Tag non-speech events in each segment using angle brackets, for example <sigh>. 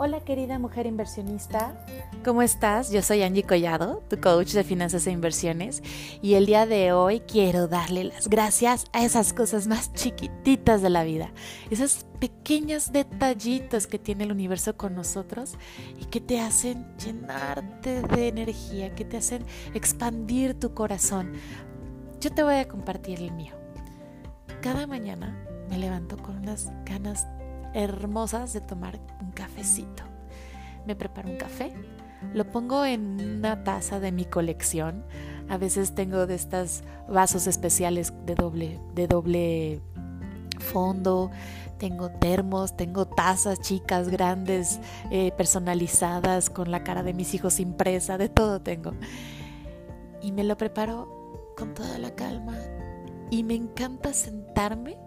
Hola querida mujer inversionista, ¿cómo estás? Yo soy Angie Collado, tu coach de finanzas e inversiones, y el día de hoy quiero darle las gracias a esas cosas más chiquititas de la vida, esos pequeños detallitos que tiene el universo con nosotros y que te hacen llenarte de energía, que te hacen expandir tu corazón. Yo te voy a compartir el mío. Cada mañana me levanto con unas ganas hermosas de tomar un cafecito. Me preparo un café, lo pongo en una taza de mi colección. A veces tengo de estos vasos especiales de doble, de doble fondo, tengo termos, tengo tazas chicas, grandes, eh, personalizadas, con la cara de mis hijos impresa, de todo tengo. Y me lo preparo con toda la calma y me encanta sentarme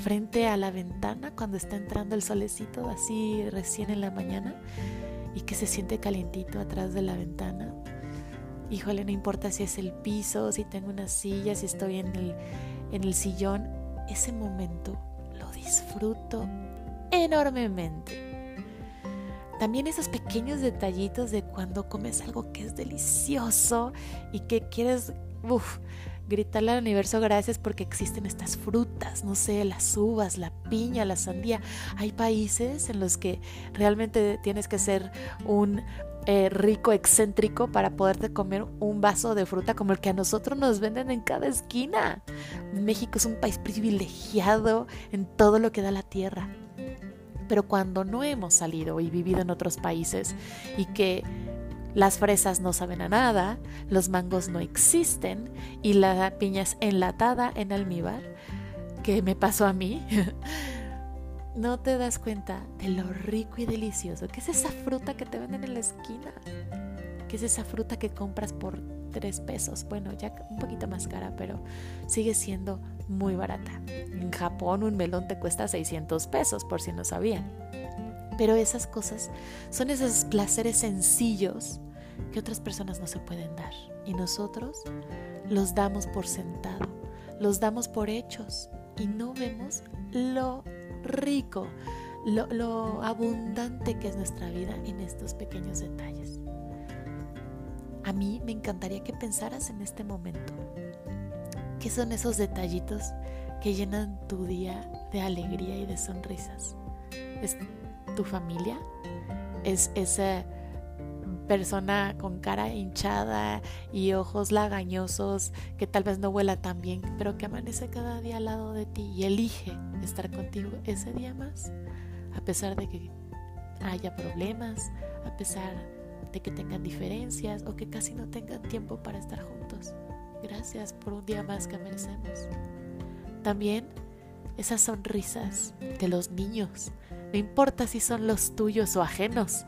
frente a la ventana cuando está entrando el solecito así recién en la mañana y que se siente calientito atrás de la ventana. Híjole, no importa si es el piso, si tengo una silla, si estoy en el, en el sillón, ese momento lo disfruto enormemente. También esos pequeños detallitos de cuando comes algo que es delicioso y que quieres, uff, gritarle al universo gracias porque existen estas frutas, no sé, las uvas, la piña, la sandía. Hay países en los que realmente tienes que ser un eh, rico excéntrico para poderte comer un vaso de fruta como el que a nosotros nos venden en cada esquina. México es un país privilegiado en todo lo que da la tierra. Pero cuando no hemos salido y vivido en otros países y que las fresas no saben a nada, los mangos no existen y la piña es enlatada en almíbar, que me pasó a mí. <laughs> no te das cuenta de lo rico y delicioso que es esa fruta que te venden en la esquina, que es esa fruta que compras por tres pesos. Bueno, ya un poquito más cara, pero sigue siendo muy barata. En Japón un melón te cuesta 600 pesos, por si no sabían. Pero esas cosas son esos placeres sencillos que otras personas no se pueden dar. Y nosotros los damos por sentado, los damos por hechos y no vemos lo rico, lo, abundante que es nuestra vida en estos pequeños detalles. A mí me encantaría que pensaras en este momento. ¿Qué son esos detallitos que llenan tu día de alegría y de sonrisas? ¿Es tu familia? ¿Es esa persona con cara hinchada y ojos lagañosos que tal vez no vuela tan bien, pero que amanece cada día al lado de ti y elige estar contigo ese día más, a pesar de que haya problemas, a pesar de que tengan diferencias o que casi no tengan tiempo para estar juntos. Gracias por un día más que merecemos. También esas sonrisas de los niños, no importa si son los tuyos o ajenos,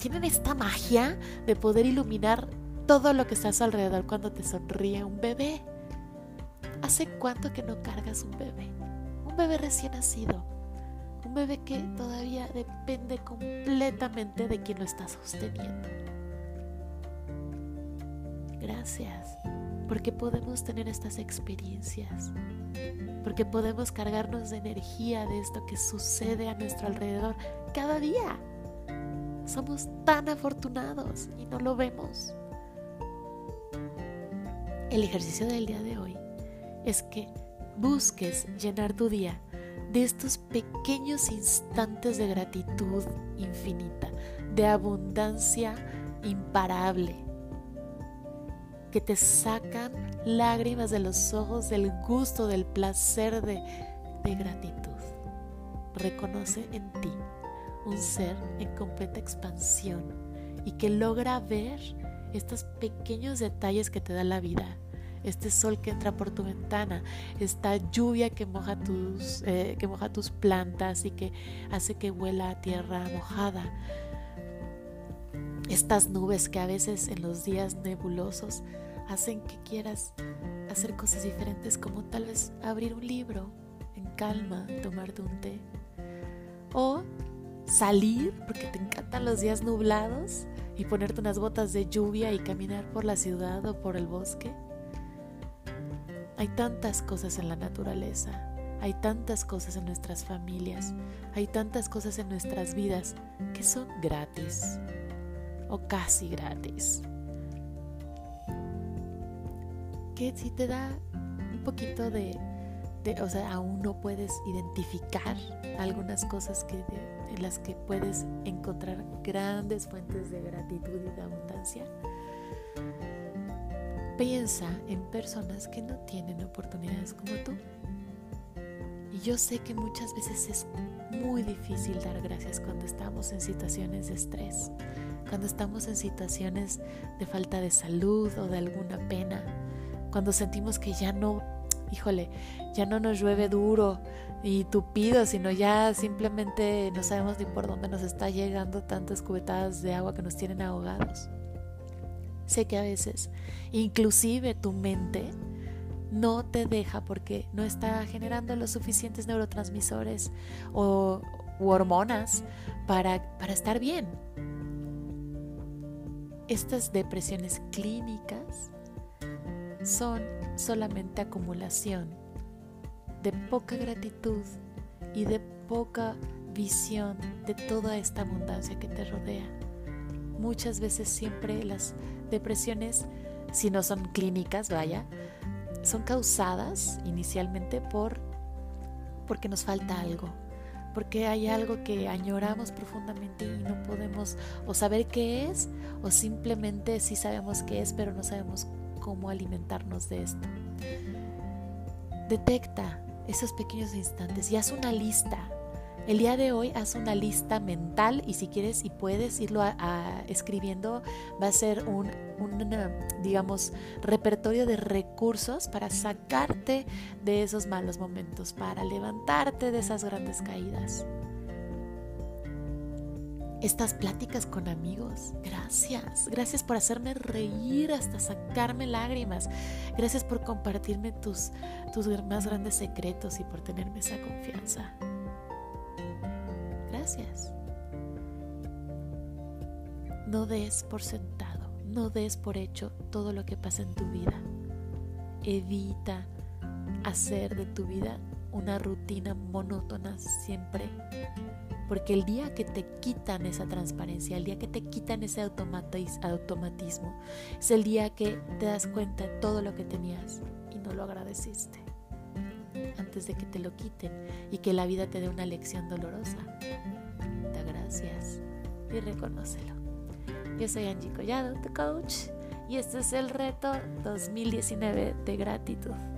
tienen esta magia de poder iluminar todo lo que está a su alrededor cuando te sonríe un bebé. ¿Hace cuánto que no cargas un bebé? Un bebé recién nacido. Un bebé que todavía depende completamente de quien lo está sosteniendo. Gracias, porque podemos tener estas experiencias, porque podemos cargarnos de energía de esto que sucede a nuestro alrededor cada día. Somos tan afortunados y no lo vemos. El ejercicio del día de hoy es que busques llenar tu día de estos pequeños instantes de gratitud infinita, de abundancia imparable, que te sacan lágrimas de los ojos del gusto, del placer de, de gratitud. Reconoce en ti un ser en completa expansión y que logra ver estos pequeños detalles que te da la vida. Este sol que entra por tu ventana, esta lluvia que moja tus, eh, que moja tus plantas y que hace que huela a tierra mojada. Estas nubes que a veces en los días nebulosos hacen que quieras hacer cosas diferentes como tal vez abrir un libro en calma, tomarte un té. O salir, porque te encantan los días nublados, y ponerte unas botas de lluvia y caminar por la ciudad o por el bosque. Hay tantas cosas en la naturaleza, Hay tantas cosas en nuestras familias, hay tantas cosas en nuestras vidas que son gratis o casi gratis. Que si te da un poquito de, o sea, aún no puedes identificar algunas cosas que en las que puedes encontrar grandes fuentes de gratitud y de abundancia. Piensa en personas que no tienen oportunidades como tú. Y yo sé que muchas veces es muy difícil dar gracias cuando estamos en situaciones de estrés, cuando estamos en situaciones de falta de salud o de alguna pena, cuando sentimos que ya no, híjole, ya no nos llueve duro y tupido, sino ya simplemente no sabemos ni por dónde nos está llegando tantas cubetadas de agua que nos tienen ahogados. Sé que a veces inclusive tu mente no te deja porque no está generando los suficientes neurotransmisores o u hormonas para, para estar bien. Estas depresiones clínicas son solamente acumulación de poca gratitud y de poca visión de toda esta abundancia que te rodea. Muchas veces siempre las depresiones, si no son clínicas, vaya, son causadas inicialmente por porque nos falta algo, porque hay algo que añoramos profundamente y no podemos o saber qué es o simplemente sí sabemos qué es, pero no sabemos cómo alimentarnos de esto. Detecta esos pequeños instantes y haz una lista el día de hoy haz una lista mental y si quieres y puedes irlo escribiendo, va a ser un, digamos, repertorio de recursos para sacarte de esos malos momentos, para levantarte de esas grandes caídas. Estas pláticas con amigos, gracias. Gracias por hacerme reír hasta sacarme lágrimas. Gracias por compartirme tus, tus más grandes secretos y por tenerme esa confianza gracias. No des por sentado, no des por hecho todo lo que pasa en tu vida. Evita hacer de tu vida una rutina monótona siempre. Porque el día que te quitan esa transparencia, el día que te quitan ese automatismo, es el día que te das cuenta de todo lo que tenías y no lo agradeciste antes de que te lo quiten y que la vida te dé una lección dolorosa. Y reconócelo. Yo soy Angie Collado, tu coach, y este es el reto 2019 de gratitud.